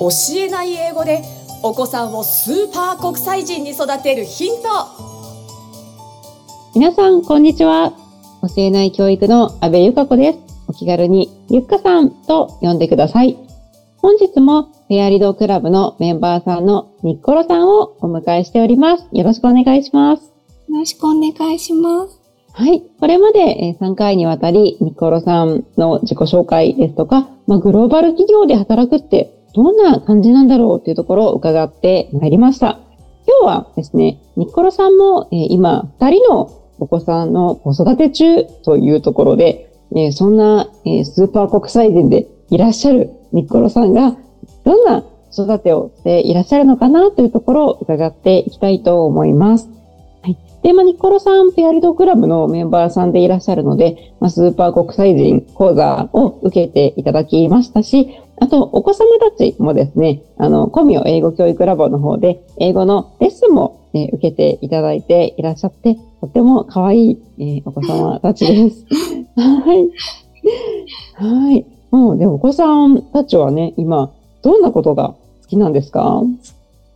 教えない英語でお子さんをスーパー国際人に育てるヒント皆さん、こんにちは。教えない教育の安部ゆか子です。お気軽にゆっかさんと呼んでください。本日もフェアリドクラブのメンバーさんのニッコロさんをお迎えしております。よろしくお願いします。よろしくお願いします。はい。これまで3回にわたり、ニコロさんの自己紹介ですとか、まあ、グローバル企業で働くってどんな感じなんだろうというところを伺ってまいりました。今日はですね、ニッコロさんも、え、今、二人のお子さんの子育て中というところで、え、そんな、え、スーパー国際人でいらっしゃるニッコロさんが、どんな子育てをしていらっしゃるのかなというところを伺っていきたいと思います。はい。で、まあ、ニコロさん、ペアリドクラブのメンバーさんでいらっしゃるので、まあ、スーパー国際人講座を受けていただきましたし、あと、お子様たちもですね、あの、コミオ英語教育ラボの方で、英語のレッスンも、ね、受けていただいていらっしゃって、とても可愛い、えー、お子様たちです。はい。はい。もう、で、お子さんたちはね、今、どんなことが好きなんですか？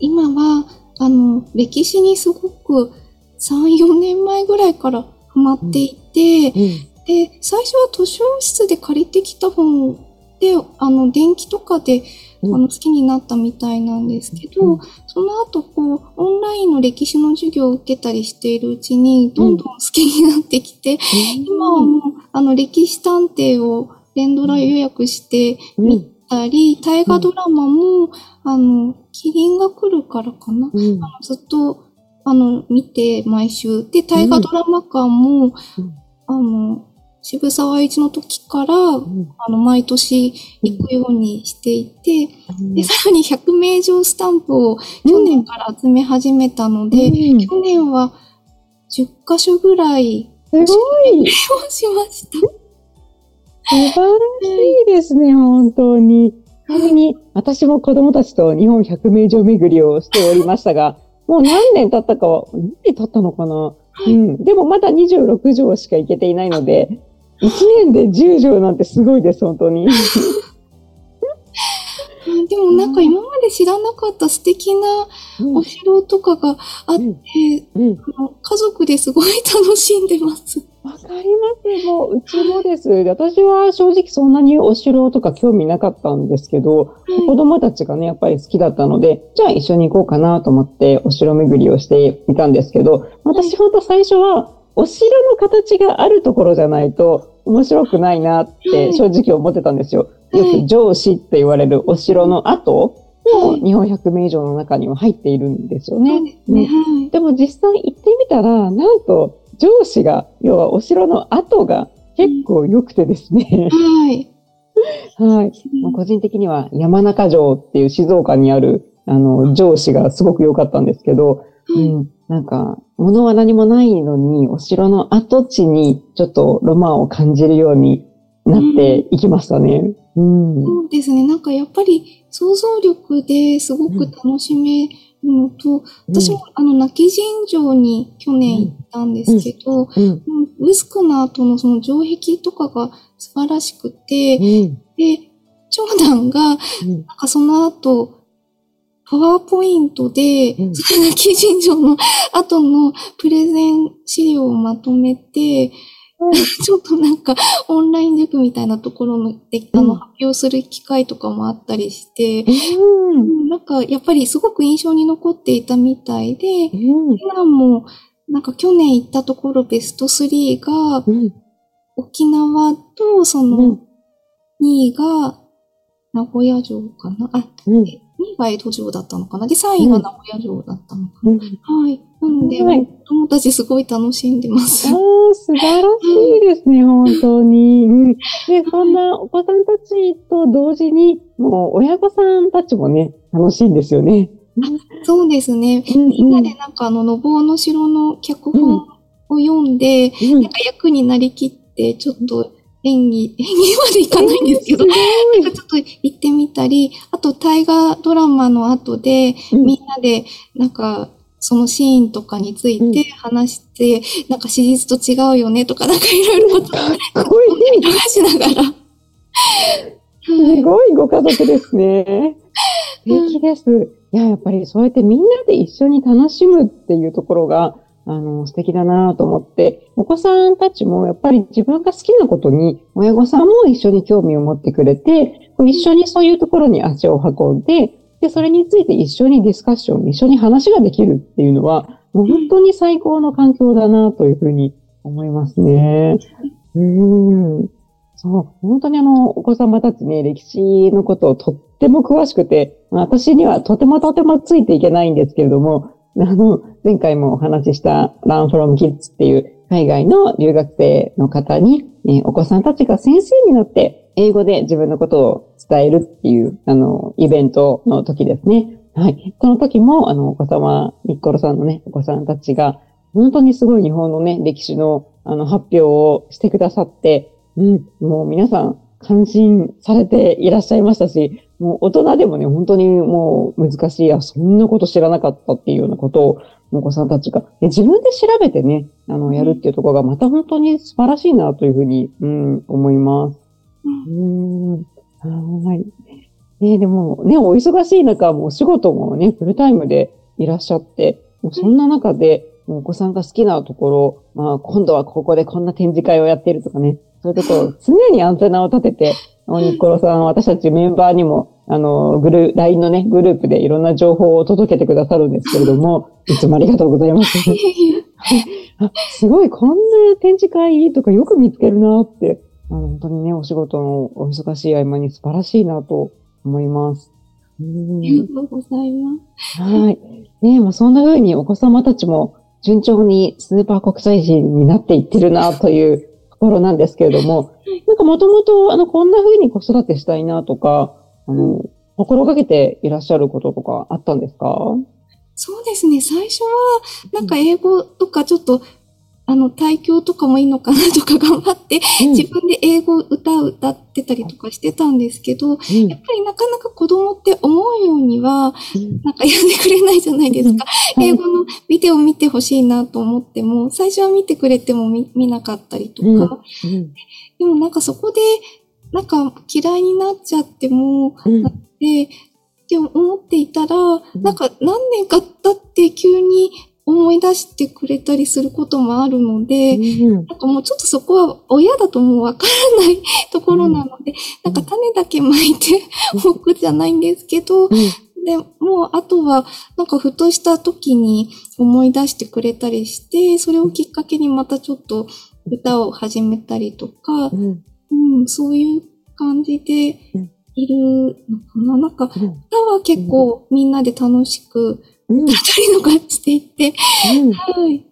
今は、あの、歴史にすごく3、4年前ぐらいからハマっていて、うん。うん、で、最初は図書室で借りてきた本で、あの、電気とかで、あの、好きになったみたいなんですけど、うん、その後、こう、オンラインの歴史の授業を受けたりしているうちに、どんどん好きになってきて、うん、今はもう、あの、歴史探偵を連ドラ予約して見たり、うん、大河ドラマも、あの、キリンが来るからかな、あのずっと、あの、見て、毎週。で、大河ドラマ館も、あの、渋沢栄一の時から、うん、あの、毎年行くようにしていて、うん、で、さらに100名以上スタンプを去年から集め始めたので、うん、去年は10箇所ぐらい、すごいをしました。素晴らしいですね、本当に。ちなみに、私も子供たちと日本100名城巡りをしておりましたが、もう何年経ったかは、何年経ったのかな？うん。でもまだ26条しか行けていないので、1年で10条なんてすごいです、本当に。でもなんか今まで知らなかった素敵なお城とかがあって、うんうん、家族ですごい楽しんでます。わかります。もう、うちもです。私は正直そんなにお城とか興味なかったんですけど、はい、子供たちがね、やっぱり好きだったので、じゃあ一緒に行こうかなと思ってお城巡りをしていたんですけど、私ほんと最初は、お城の形があるところじゃないと面白くないなって正直思ってたんですよ。よく上司って言われるお城の後も日本百名以上の中には入っているんですよね。ねでも実際行ってみたら、なんと上司が、要はお城の後が結構良くてですね。はい。はい。個人的には山中城っていう静岡にある、あの、上司がすごく良かったんですけど、うん、なんか、物は何もないのに、お城の跡地にちょっとロマンを感じるようになっていきましたね。うん、そうですね。なんかやっぱり想像力ですごく楽しめるのと、うん、私もあの、泣き神城に去年行ったんですけど、うん、ウスクの後のその城壁とかが素晴らしくて、で、長男が、なん。かその後、パワーポイントで、うん、その記事上の後のプレゼン資料をまとめて、うん、ちょっとなんかオンライン塾みたいなところで、あの、発表する機会とかもあったりして、うん、なんかやっぱりすごく印象に残っていたみたいで、うん、今もなんか去年行ったところベスト3が、沖縄とその2位が名古屋城かな？あ、うん。2位が江戸城だったのかな？で、3位が名古屋城だったのかな、うん、はい。なので、はい、子供たちすごい楽しんでます。ああ、素晴らしいですね、本当に。うん、で、そんなお子さんたちと同時に、もう親御さんたちもね、楽しいんですよね。そうですね。みんなでなんかあの、のぼうの城の脚本を読んで、うん、なんか役になりきって、ちょっと演技、演技までいかないんですけど、なんかちょっと行ってみたり、あと大河ドラマの後で、みんなで、なんか、そのシーンとかについて話して、うん、なんか史実と違うよねとか、なんかいろいろことを、すごい、流しながら。すごいご家族ですね。素敵です。いや、やっぱりそうやってみんなで一緒に楽しむっていうところが、あの、素敵だなと思って、お子さんたちもやっぱり自分が好きなことに、親御さんも一緒に興味を持ってくれて、一緒にそういうところに足を運んで、で、それについて一緒にディスカッション、一緒に話ができるっていうのは、もう本当に最高の環境だなというふうに思いますね。うん。そう、本当にあの、お子様たちね、歴史のことをとっても詳しくて、私にはとてもとてもついていけないんですけれども、あの、前回もお話しした Learn from Kids っていう海外の留学生の方に、ね、お子さんたちが先生になって英語で自分のことを伝えるっていう、あの、イベントの時ですね。はい。その時も、あの、お子様、ニッコロさんのね、お子さんたちが、本当にすごい日本のね、歴史の、あの、発表をしてくださって、うん、もう皆さん、感心されていらっしゃいましたし、もう大人でもね、本当にもう難しい、あ、そんなこと知らなかったっていうようなことを、お子さんたちが、で自分で調べてね、あの、やるっていうところがまた本当に素晴らしいなというふうに、うん、思います。うん、はい。ね、でもね、お忙しい中、もうお仕事もね、フルタイムでいらっしゃって、もうそんな中で、もうお子さんが好きなところ、まあ、今度はここでこんな展示会をやっているとかね、そういうところ、常にアンテナを立てて、ニッコロさん、私たちメンバーにも、あの、グル、LINE のね、グループでいろんな情報を届けてくださるんですけれども、いつもありがとうございます。あすごい、こんな展示会とかよく見つけるなって、あの本当にね、お仕事のお忙しい合間に素晴らしいなと思います。うんありがとうございます。はい。ねまあ、そんな風にお子様たちも順調にスーパー国際人になっていってるなというところなんですけれども、なんかもともと、あの、こんな風に子育てしたいなとか、あの、心がけていらっしゃることとかあったんですか？そうですね。最初は、なんか英語とかちょっと、あの、体教とかもいいのかなとか頑張って、自分で英語歌を歌ってたりとかしてたんですけど、うん。やっぱりなかなか子供って思うようには、うん。なんかやってくれないじゃないですか。うん。英語のビデオ見てほしいなと思っても、最初は見てくれても見見なかったりとか、でもなんかそこで、なんか嫌いになっちゃっても、うん。なって、って思っていたら、ん。なんか何年か経って急に思い出してくれたりすることもあるので、うんなんかもうちょっとそこは親だともうわからない ところなので、なんか種だけまいて おくじゃないんですけど、で、もうあとはなんかふとした時に思い出してくれたりして、それをきっかけにまたちょっと歌を始めたりとか、うん。うん、そういう感じでうん。いるのかな。なんかうん。歌は結構みんなで楽しくうん歌ったりとかしていて、うんはい。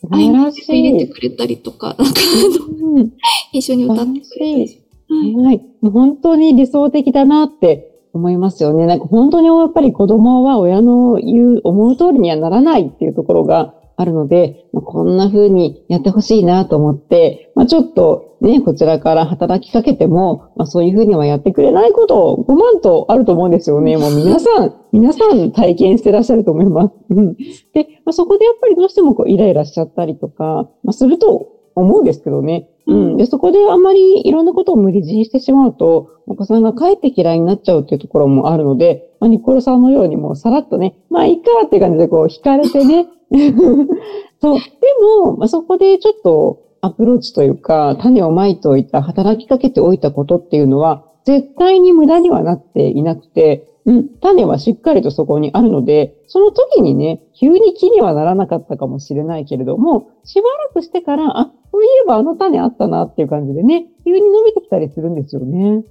素晴らし入れてい。くれたりとか、なんかうん一緒に歌ってくれたりしはい。はい。もう本当に理想的だなって思いますよね。なんか本当にやっぱり子供は親の言う、思う通りにはならないっていうところがあるので、まあ、こんな風にやってほしいなと思って、まあ、ちょっとね、こちらから働きかけても、まあ、そういう風にはやってくれないこと5万とあると思うんですよね。もう皆さん、皆さん体験してらっしゃると思います。うんで、まあ、そこでやっぱりどうしてもこうイライラしちゃったりとか、まあ、すると思うんですけどね。うん。で、そこであんまりいろんなことを無理強いしてしまうと、お子さんがかえって嫌いになっちゃうっていうところもあるので、まあ、ニコルさんのようにもうさらっとね、まあいいかって感じでこう惹かれてね。そう。でも、まあ、そこでちょっとアプローチというか、種をまいておいた、働きかけておいたことっていうのは、絶対に無駄にはなっていなくて、うん、種はしっかりとそこにあるので、その時にね、急に木にはならなかったかもしれないけれども、しばらくしてから、あ、そういえばあの種あったなっていう感じでね、急に伸びてきたりするんですよね。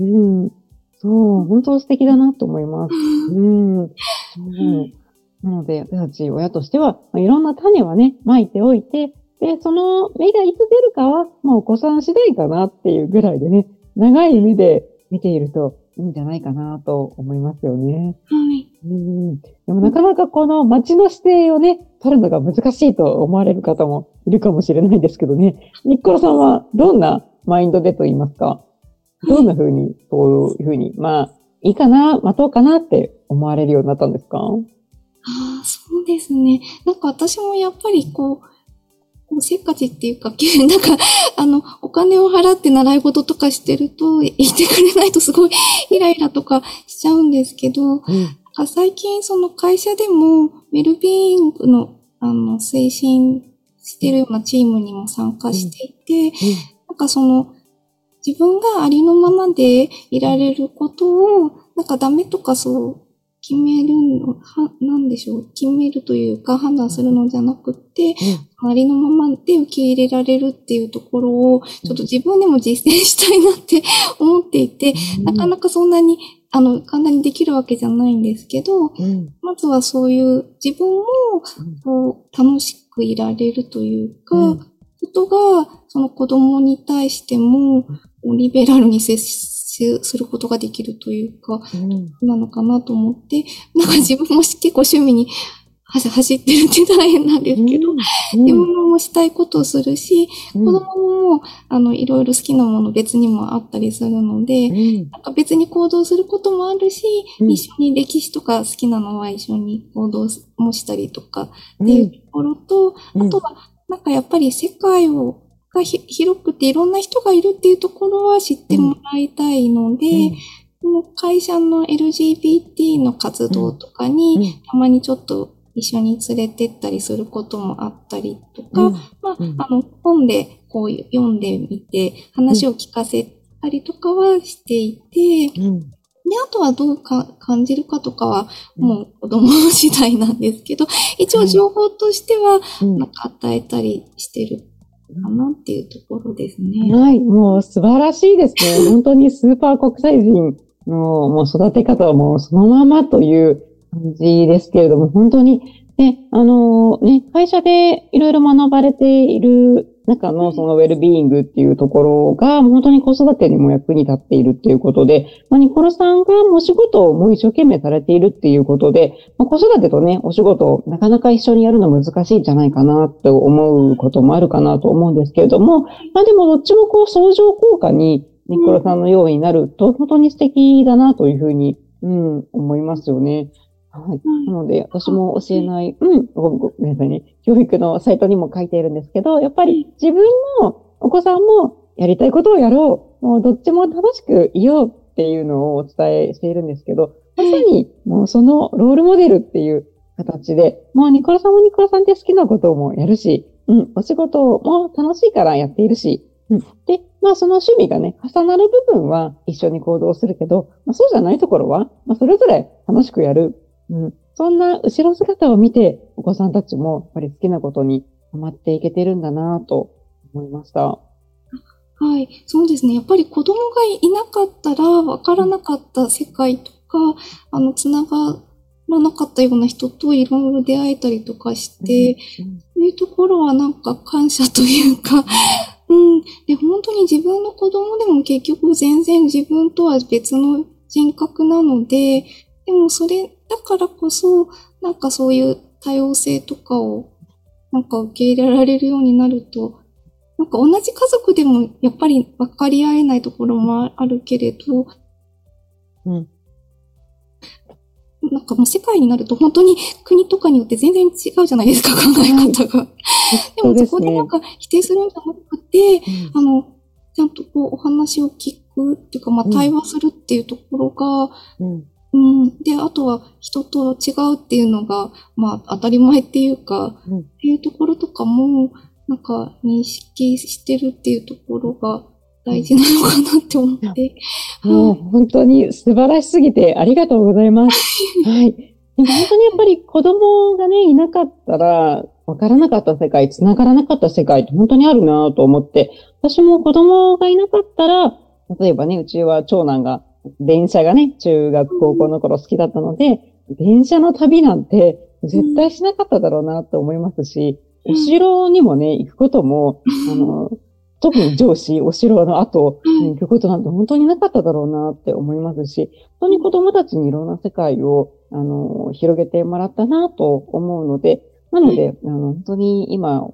うん。そう、本当素敵だなと思います。うん。そうなので、私たち親としては、まあ、いろんな種はね、まいておいて、で、その芽がいつ出るかは、まあお子さん次第かなっていうぐらいでね、長い目で見ているといいんじゃないかなと思いますよね。はい。うん。でもなかなかこの街の姿勢をね、取るのが難しいと思われる方もいるかもしれないですけどね。ニッコロさんはどんなマインドでと言いますか？どんな風に、そういう風に、まあ、いいかな、待とうかなって思われるようになったんですか？ああ、そうですね。なんか私もやっぱりこう、せっかちっていうか、なんか、あの、お金を払って習い事とかしてると、言ってくれないとすごい イライラとかしちゃうんですけど、うん、最近その会社でも、ウェルビーイングの、あの、推進してるようなチームにも参加していて、うん。うん、なんかその、自分がありのままでいられることを、なんかダメとかそう決めるの、は、なんでしょう、決めるというか判断するのじゃなくて、うん、ありのままで受け入れられるっていうところを、ちょっと自分でも実践したいなって思っていて、うん、なかなかそんなに、あの、簡単にできるわけじゃないんですけど、うん、まずはそういう自分も、こう、楽しくいられるというか、ことが、その子供に対しても、リベラルに接することができるというか、うん、なのかなと思って、なんか自分も結構趣味に走ってるって大変なんですけど、うん、自分もしたいことをするし、うん、子供も、あの、いろいろ好きなもの別にもあったりするので、うん、なんか別に行動することもあるし、一緒に歴史とか好きなのは一緒に行動もしたりとかっていうところと、あとは、なんかやっぱり世界をが広くていろんな人がいるっていうところは知ってもらいたいので、うん、会社の LGBT の活動とかに、たまにちょっと一緒に連れてったりすることもあったりとか、うん、まあ、あの、本でこう読んでみて、話を聞かせたりとかはしていて、うん、で、あとはどうか感じるかとかは、もう子供次第なんですけど、一応情報としては、なんか与えたりしてるかなっていうところですね。はい、もう素晴らしいですね。本当にスーパー国際人のもう育て方はもうそのままという感じですけれども、本当に、ね、あのね、会社でいろいろ学ばれている中のそのウェルビーイングっていうところが、本当に子育てにも役に立っているっていうことで、まあ、ニコロさんがお仕事をもう一生懸命されているっていうことで、まあ、子育てとね、お仕事をなかなか一緒にやるの難しいんじゃないかなって思うこともあるかなと思うんですけれども、まあでもどっちもこう相乗効果にニコロさんのようになると、本当に素敵だなというふうに、うん、思いますよね。はい。なので、私も教えない、うん、ごごめんなさいね。教育のサイトにも書いているんですけど、やっぱり自分もお子さんもやりたいことをやろう。もうどっちも楽しくいようっていうのをお伝えしているんですけど、まさにもうそのロールモデルっていう形で、もうニコラさんもニコラさんって好きなこともやるし、うん、お仕事も楽しいからやっているし、うん。で、まあその趣味がね、重なる部分は一緒に行動するけど、まあそうじゃないところは、まあそれぞれ楽しくやるうん、そんな後ろ姿を見て、お子さんたちもやっぱり好きなことにハマっていけてるんだなと思いました。はい、そうですね。やっぱり子供がいなかったら分からなかった世界とか、あの、つながらなかったような人といろいろ出会えたりとかして、うん、そういうところはなんか感謝というか、うん。で、本当に自分の子供でも結局全然自分とは別の人格なので、でもそれだからこそ、なんかそういう多様性とかを、なんか受け入れられるようになると、なんか同じ家族でもやっぱり分かり合えないところもあるけれど、うん。なんかもう世界になると本当に国とかによって全然違うじゃないですか、考え方が。でもそこでなんか否定するんじゃなくて、うん、あの、ちゃんとこうお話を聞くっていうか、まあ対話するっていうところが、うんうん。で、あとは人と違うっていうのが、まあ当たり前っていうか、うん、っていうところとかも、なんか認識してるっていうところが大事なのかなって思って。もう本当に素晴らしすぎてありがとうございます。はい。でも本当にやっぱり子供がね、いなかったら、わからなかった世界、繋がらなかった世界って本当にあるなと思って、私も子供がいなかったら、例えばね、うちは長男が電車がね、中学、高校の頃好きだったので、電車の旅なんて絶対しなかっただろうなって思いますし、お城にもね、行くことも、あの、特に上司、お城の後に行くことなんて本当になかっただろうなって思いますし、本当に子供たちにいろんな世界を、あの、広げてもらったなと思うので、なので、あの、本当に今、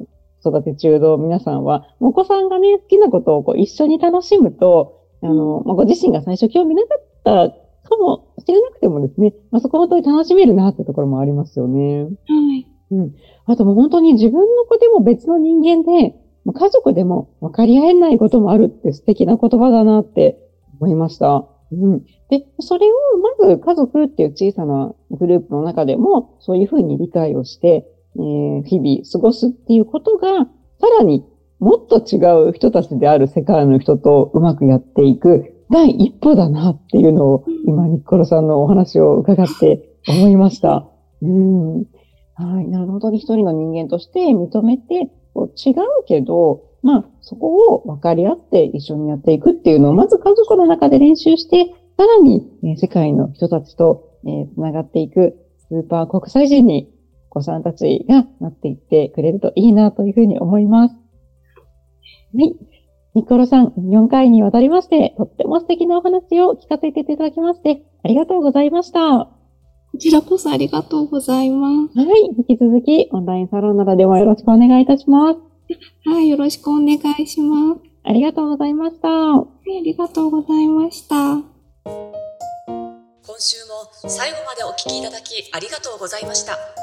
育て中の皆さんは、お子さんがね、好きなことをこう一緒に楽しむと、あの、まあ、ご自身が最初興味なかったかもしれなくてもですね、まあ、そこ本当に楽しめるなってところもありますよね。はい。うん。あともう本当に自分の子でも別の人間で、家族でも分かり合えないこともあるって素敵な言葉だなって思いました。うん。で、それをまず家族っていう小さなグループの中でも、そういうふうに理解をして、えー、日々過ごすっていうことが、さらにもっと違う人たちである世界の人とうまくやっていく第一歩だなっていうのを、今、ニッコロさんのお話を伺って思いました。うん。はい。なるほど。一人の人間として認めて、こう違うけど、まあ、そこを分かり合って一緒にやっていくっていうのを、まず家族の中で練習して、さらに、え世界の人たちと、えー、繋がっていくスーパー国際人にお子さんたちがなっていってくれるといいなというふうに思います。はい。ニコロさん、4回にわたりまして、とっても素敵なお話を聞かせていただきまして、ありがとうございました。こちらこそありがとうございます。はい。引き続き、オンラインサロンなどでもよろしくお願いいたします。はい。よろしくお願いします。ありがとうございました。はい。ありがとうございました。今週も最後までお聞きいただきありがとうございました。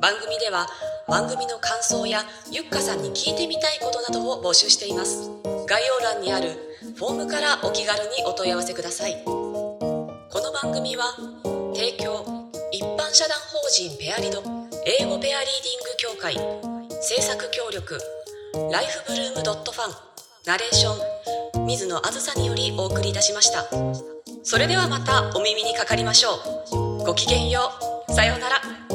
番組では番組の感想やゆっかさんに聞いてみたいことなどを募集しています。概要欄にあるフォームからお気軽にお問い合わせください。この番組は提供一般社団法人ペアリド英語ペアリーディング協会制作協力ライフブルームドットファンナレーション水野あずさによりお送りいたしました。それではまたお耳にかかりましょう。ごきげんよう。さようなら。